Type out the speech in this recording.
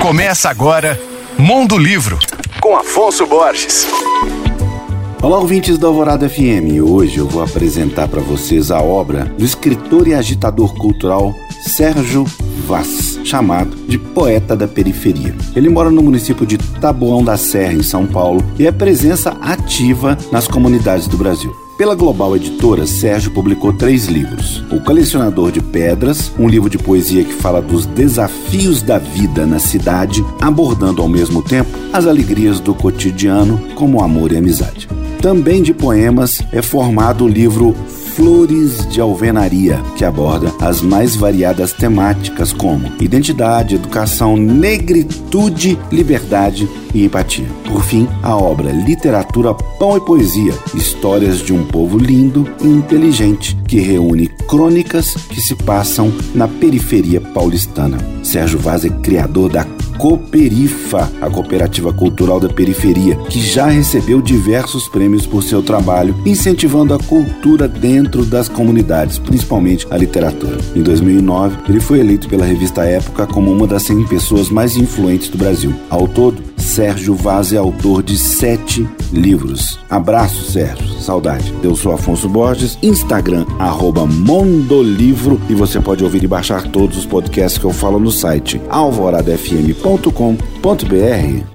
Começa agora Mundo Livro, com Afonso Borges. Olá, ouvintes da Alvorada FM. Hoje eu vou apresentar para vocês a obra do escritor e agitador cultural Sérgio Vaz, chamado de Poeta da Periferia. Ele mora no município de Taboão da Serra, em São Paulo, e é presença ativa nas comunidades do Brasil. Pela Global Editora, Sérgio publicou três livros: O Colecionador de Pedras, um livro de poesia que fala dos desafios da vida na cidade, abordando ao mesmo tempo as alegrias do cotidiano, como amor e amizade. Também de poemas é formado o livro Flores de Alvenaria, que aborda as mais variadas temáticas como identidade, educação, negritude, liberdade e empatia. Por fim, a obra Literatura, Pão e Poesia, histórias de um povo lindo e inteligente, que reúne crônicas que se passam na periferia paulistana. Sérgio Vaz é criador da Cooperifa, a cooperativa cultural da periferia, que já recebeu diversos prêmios por seu trabalho, incentivando a cultura dentro das comunidades, principalmente a literatura. Em 2009, ele foi eleito pela revista Época como uma das 100 pessoas mais influentes do Brasil. Ao todo, Sérgio Vaz é autor de sete livros. Abraço, Sérgio. Saudade. Eu sou Afonso Borges, Instagram, arroba Mondolivro, e você pode ouvir e baixar todos os podcasts que eu falo no site alvoradafm.com.br.